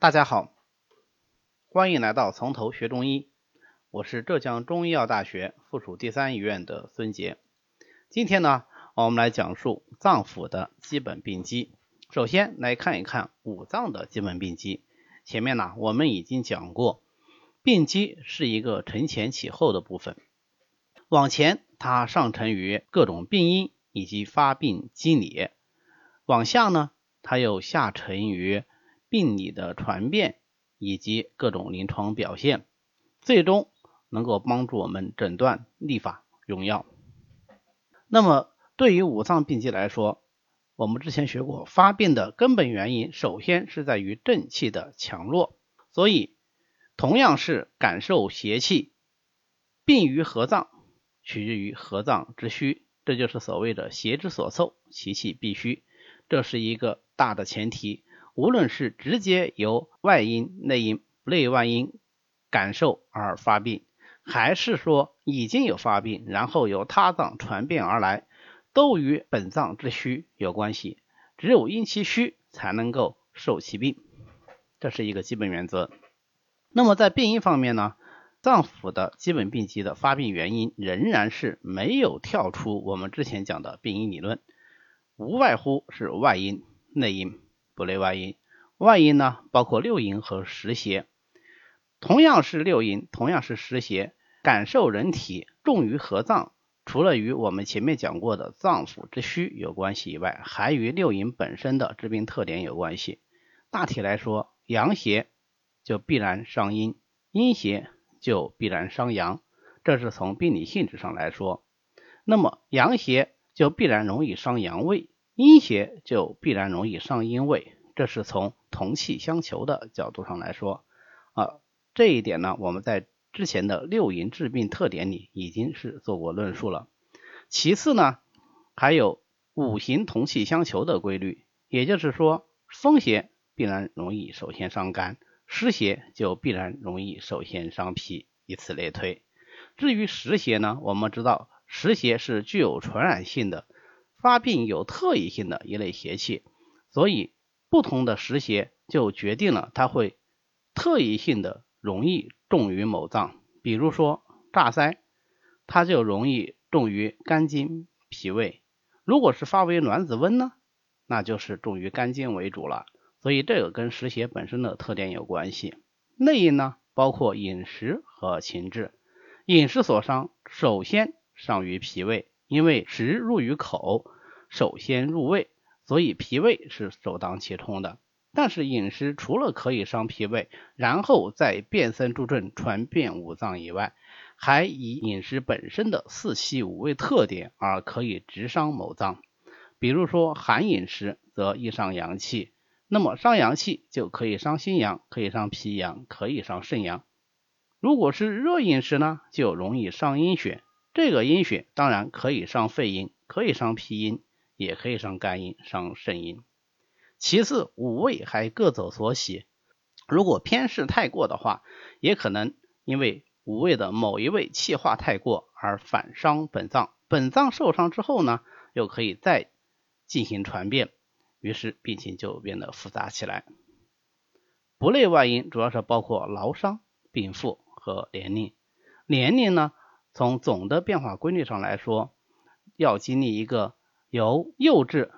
大家好，欢迎来到从头学中医。我是浙江中医药大学附属第三医院的孙杰。今天呢，我们来讲述脏腑的基本病机。首先来看一看五脏的基本病机。前面呢，我们已经讲过，病机是一个承前启后的部分。往前，它上承于各种病因以及发病机理；往下呢，它又下沉于病理的传变以及各种临床表现，最终能够帮助我们诊断、立法、用药。那么，对于五脏病机来说，我们之前学过，发病的根本原因首先是在于正气的强弱。所以，同样是感受邪气，病于合脏，取决于合脏之虚，这就是所谓的邪之所凑，其气必虚，这是一个大的前提。无论是直接由外因、内因、内外因感受而发病，还是说已经有发病，然后由他脏传变而来，都与本脏之虚有关系。只有因其虚，才能够受其病，这是一个基本原则。那么在病因方面呢，脏腑的基本病机的发病原因仍然是没有跳出我们之前讲的病因理论，无外乎是外因、内因。不内外因，外因呢包括六淫和实邪，同样是六淫，同样是实邪，感受人体重于合脏，除了与我们前面讲过的脏腑之虚有关系以外，还与六淫本身的致病特点有关系。大体来说，阳邪就必然伤阴，阴邪就必然伤阳，这是从病理性质上来说。那么阳邪就必然容易伤阳胃。阴邪就必然容易伤阴胃，这是从同气相求的角度上来说啊。这一点呢，我们在之前的六淫治病特点里已经是做过论述了。其次呢，还有五行同气相求的规律，也就是说，风邪必然容易首先伤肝，湿邪就必然容易首先伤脾，以此类推。至于实邪呢，我们知道实邪是具有传染性的。发病有特异性的一类邪气，所以不同的实邪就决定了它会特异性的容易重于某脏。比如说炸腮，它就容易重于肝经、脾胃；如果是发为卵子温呢，那就是重于肝经为主了。所以这个跟实邪本身的特点有关系。内因呢，包括饮食和情志。饮食所伤，首先伤于脾胃。因为食入于口，首先入胃，所以脾胃是首当其冲的。但是饮食除了可以伤脾胃，然后再变森助阵传遍五脏以外，还以饮食本身的四气五味特点而可以直伤某脏。比如说寒饮食则易伤阳气，那么伤阳气就可以伤心阳，可以伤脾阳，可以伤肾阳。如果是热饮食呢，就容易伤阴血。这个阴血当然可以伤肺阴，可以伤脾阴，也可以伤肝阴、伤肾阴。其次，五味还各走所喜，如果偏嗜太过的话，也可能因为五味的某一味气化太过而反伤本脏。本脏受伤之后呢，又可以再进行传变，于是病情就变得复杂起来。不内外因主要是包括劳伤、病腹和年龄。年龄呢？从总的变化规律上来说，要经历一个由幼稚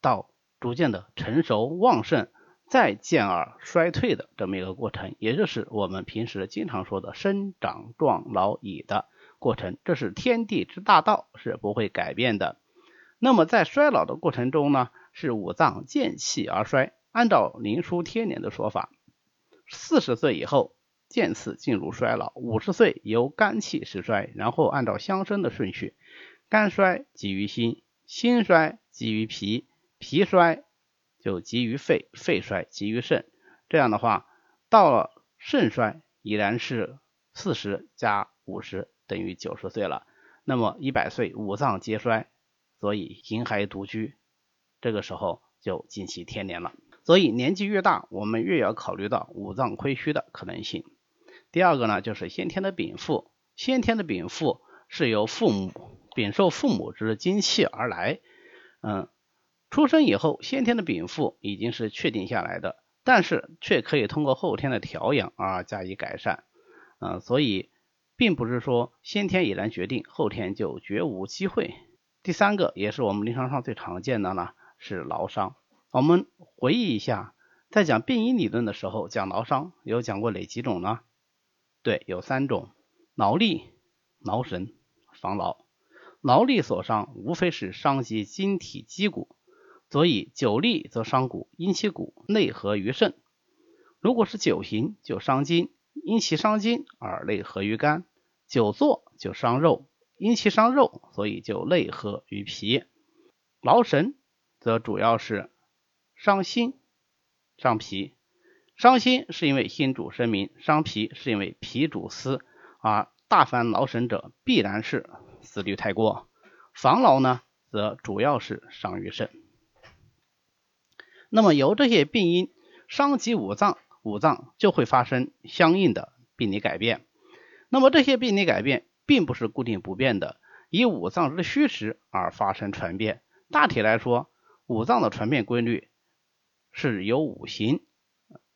到逐渐的成熟旺盛，再渐而衰退的这么一个过程，也就是我们平时经常说的生长壮老已的过程。这是天地之大道，是不会改变的。那么在衰老的过程中呢，是五脏渐气而衰。按照《灵枢·天年》的说法，四十岁以后。渐次进入衰老，五十岁由肝气始衰，然后按照相生的顺序，肝衰及于心，心衰及于脾，脾衰就及于肺，肺衰及于肾。这样的话，到了肾衰已然是四十加五十等于九十岁了。那么一百岁五脏皆衰，所以形骸独居，这个时候就近期天年了。所以年纪越大，我们越要考虑到五脏亏虚的可能性。第二个呢，就是先天的禀赋。先天的禀赋是由父母禀受父母之精气而来。嗯，出生以后，先天的禀赋已经是确定下来的。但是却可以通过后天的调养而加以改善。嗯，所以并不是说先天已然决定，后天就绝无机会。第三个也是我们临床上最常见的呢，是劳伤。我们回忆一下，在讲病因理论的时候，讲劳伤有讲过哪几种呢？对，有三种：劳力、劳神、防劳。劳力所伤，无非是伤及筋体肌骨，所以久立则伤骨，因其骨内合于肾；如果是久行，就伤筋，因其伤筋而内合于肝；久坐就伤肉，因其伤肉，所以就内合于脾。劳神则主要是伤心、伤脾。伤心是因为心主神明，伤脾是因为脾主思，而大凡劳神者，必然是。思虑太过，防劳呢，则主要是伤于肾。那么由这些病因伤及五脏，五脏就会发生相应的病理改变。那么这些病理改变并不是固定不变的，以五脏之虚实而发生传变。大体来说，五脏的传变规律是由五行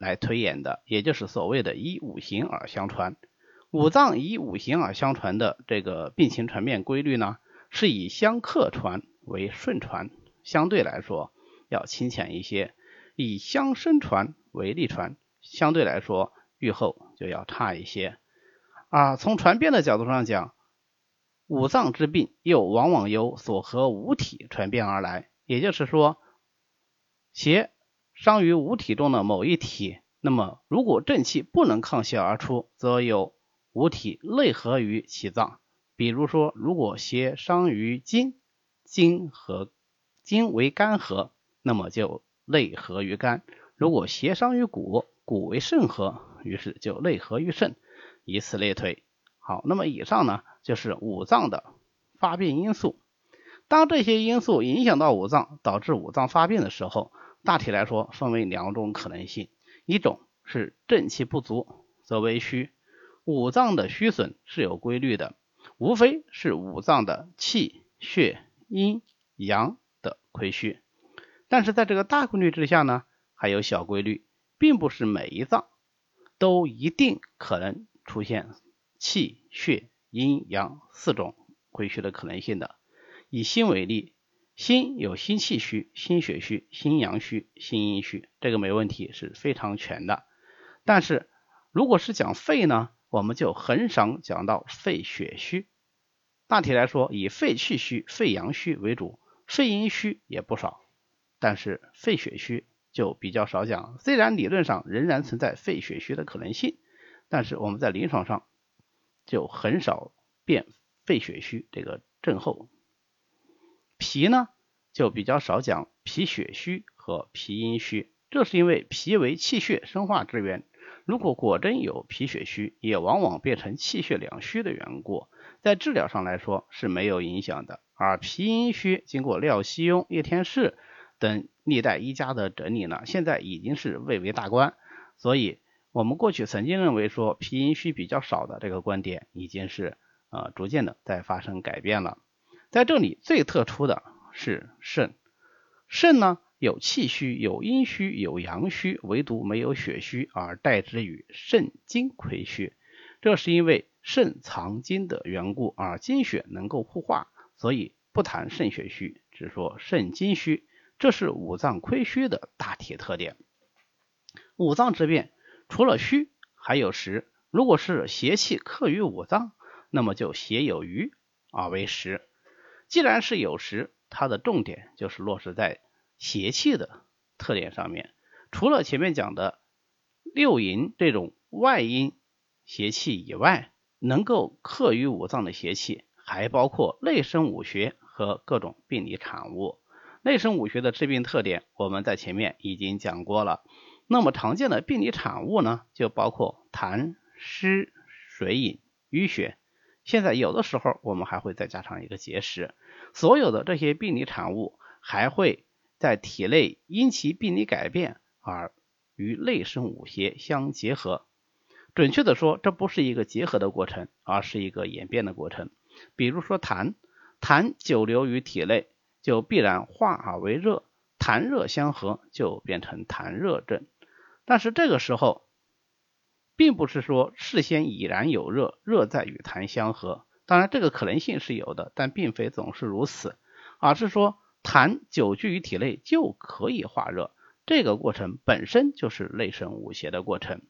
来推演的，也就是所谓的以五行而相传。五脏以五行而相传的这个病情传变规律呢，是以相克传为顺传，相对来说要清浅一些；以相生传为逆传，相对来说愈后就要差一些。啊，从传变的角度上讲，五脏之病又往往由所合五体传变而来，也就是说，邪伤于五体中的某一体，那么如果正气不能抗邪而出，则有。五体内合于其脏，比如说，如果邪伤于筋，筋和筋为肝合，那么就内合于肝；如果邪伤于骨，骨为肾合，于是就内合于肾，以此类推。好，那么以上呢就是五脏的发病因素。当这些因素影响到五脏，导致五脏发病的时候，大体来说分为两种可能性：一种是正气不足，则为虚。五脏的虚损是有规律的，无非是五脏的气血阴阳的亏虚。但是在这个大规律之下呢，还有小规律，并不是每一脏都一定可能出现气血阴阳四种亏虚的可能性的。以心为例，心有心气虚、心血虚、心阳虚、心阴虚，这个没问题，是非常全的。但是如果是讲肺呢？我们就很少讲到肺血虚，大体来说以肺气虚、肺阳虚为主，肺阴虚也不少，但是肺血虚就比较少讲。虽然理论上仍然存在肺血虚的可能性，但是我们在临床上就很少辨肺血虚这个症候。脾呢就比较少讲脾血虚和脾阴虚，这是因为脾为气血生化之源。如果果真有脾血虚，也往往变成气血两虚的缘故，在治疗上来说是没有影响的。而脾阴虚，经过廖希庸、叶天士等历代医家的整理呢，现在已经是蔚为大观。所以，我们过去曾经认为说脾阴虚比较少的这个观点，已经是呃逐渐的在发生改变了。在这里最特殊的是肾，肾呢？有气虚，有阴虚，有阳虚，唯独没有血虚，而代之于肾精亏虚。这是因为肾藏精的缘故，而精血能够互化，所以不谈肾血虚，只说肾精虚。这是五脏亏虚的大体特点。五脏之变，除了虚，还有实。如果是邪气克于五脏，那么就邪有余而为实。既然是有时，它的重点就是落实在。邪气的特点上面，除了前面讲的六淫这种外因邪气以外，能够克于五脏的邪气，还包括内生五穴和各种病理产物。内生五穴的治病特点，我们在前面已经讲过了。那么常见的病理产物呢，就包括痰湿水饮淤血。现在有的时候我们还会再加上一个结石。所有的这些病理产物还会。在体内因其病理改变而与内生五邪相结合。准确的说，这不是一个结合的过程，而是一个演变的过程。比如说痰，痰久留于体内，就必然化而为热，痰热相合就变成痰热症。但是这个时候，并不是说事先已然有热，热在与痰相合。当然，这个可能性是有的，但并非总是如此，而是说痰久居于体内就可以化热，这个过程本身就是内生五邪的过程。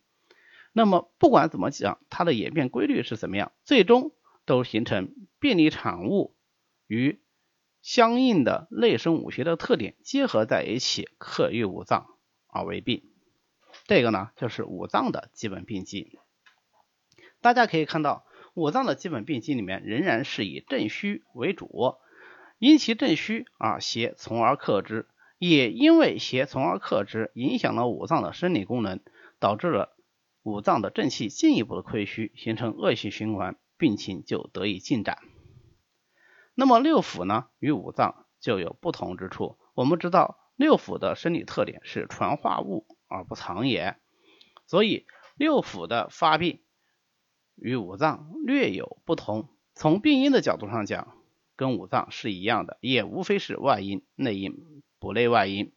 那么不管怎么讲，它的演变规律是怎么样，最终都形成病理产物与相应的内生五邪的特点结合在一起，克于五脏而为病。这个呢，就是五脏的基本病机。大家可以看到，五脏的基本病机里面仍然是以正虚为主，因其正虚啊，邪从而克之，也因为邪从而克之，影响了五脏的生理功能，导致了五脏的正气进一步的亏虚，形成恶性循环，病情就得以进展。那么六腑呢，与五脏就有不同之处。我们知道，六腑的生理特点是传化物。而不藏也，所以六腑的发病与五脏略有不同。从病因的角度上讲，跟五脏是一样的，也无非是外因、内因、不内外因。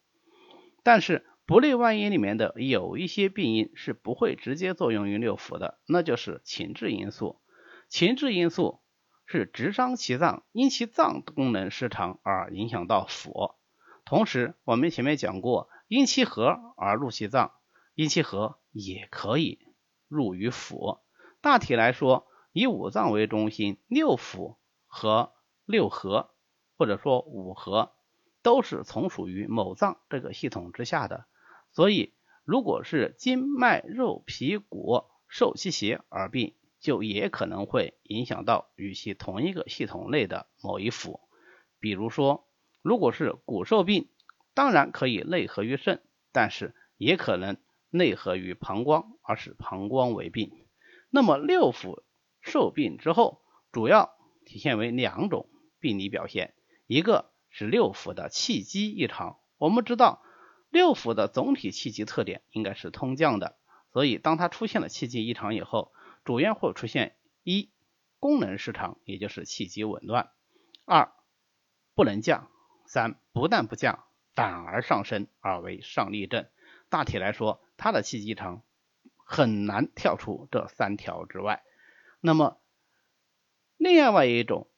但是不内外因里面的有一些病因是不会直接作用于六腑的，那就是情志因素。情志因素是直伤其脏，因其脏功能失常而影响到腑。同时，我们前面讲过。因其和而入其脏，因其和也可以入于腑。大体来说，以五脏为中心，六腑和六合或者说五合都是从属于某脏这个系统之下的。所以，如果是筋脉肉皮骨受其邪而病，就也可能会影响到与其同一个系统内的某一腑。比如说，如果是骨受病。当然可以内合于肾，但是也可能内合于膀胱，而使膀胱为病。那么六腑受病之后，主要体现为两种病理表现，一个是六腑的气机异常。我们知道六腑的总体气机特点应该是通降的，所以当它出现了气机异常以后，主要会出现一功能失常，也就是气机紊乱；二不能降；三不但不降。反而上升，而为上逆症。大体来说，它的气机场很难跳出这三条之外。那么，另外一种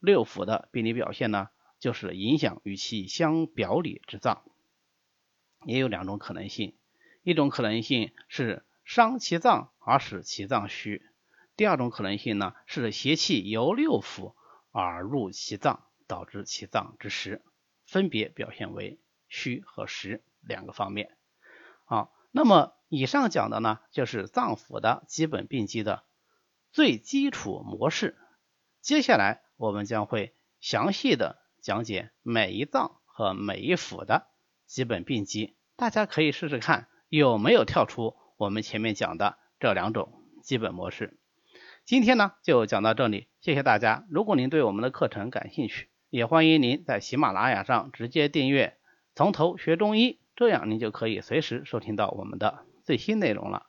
六腑的病理表现呢，就是影响与其相表里之脏，也有两种可能性。一种可能性是伤其脏而使其脏虚；第二种可能性呢，是邪气由六腑而入其脏，导致其脏之实。分别表现为虚和实两个方面。好，那么以上讲的呢，就是脏腑的基本病机的最基础模式。接下来我们将会详细的讲解每一脏和每一腑的基本病机，大家可以试试看有没有跳出我们前面讲的这两种基本模式。今天呢就讲到这里，谢谢大家。如果您对我们的课程感兴趣，也欢迎您在喜马拉雅上直接订阅，从头学中医，这样您就可以随时收听到我们的最新内容了。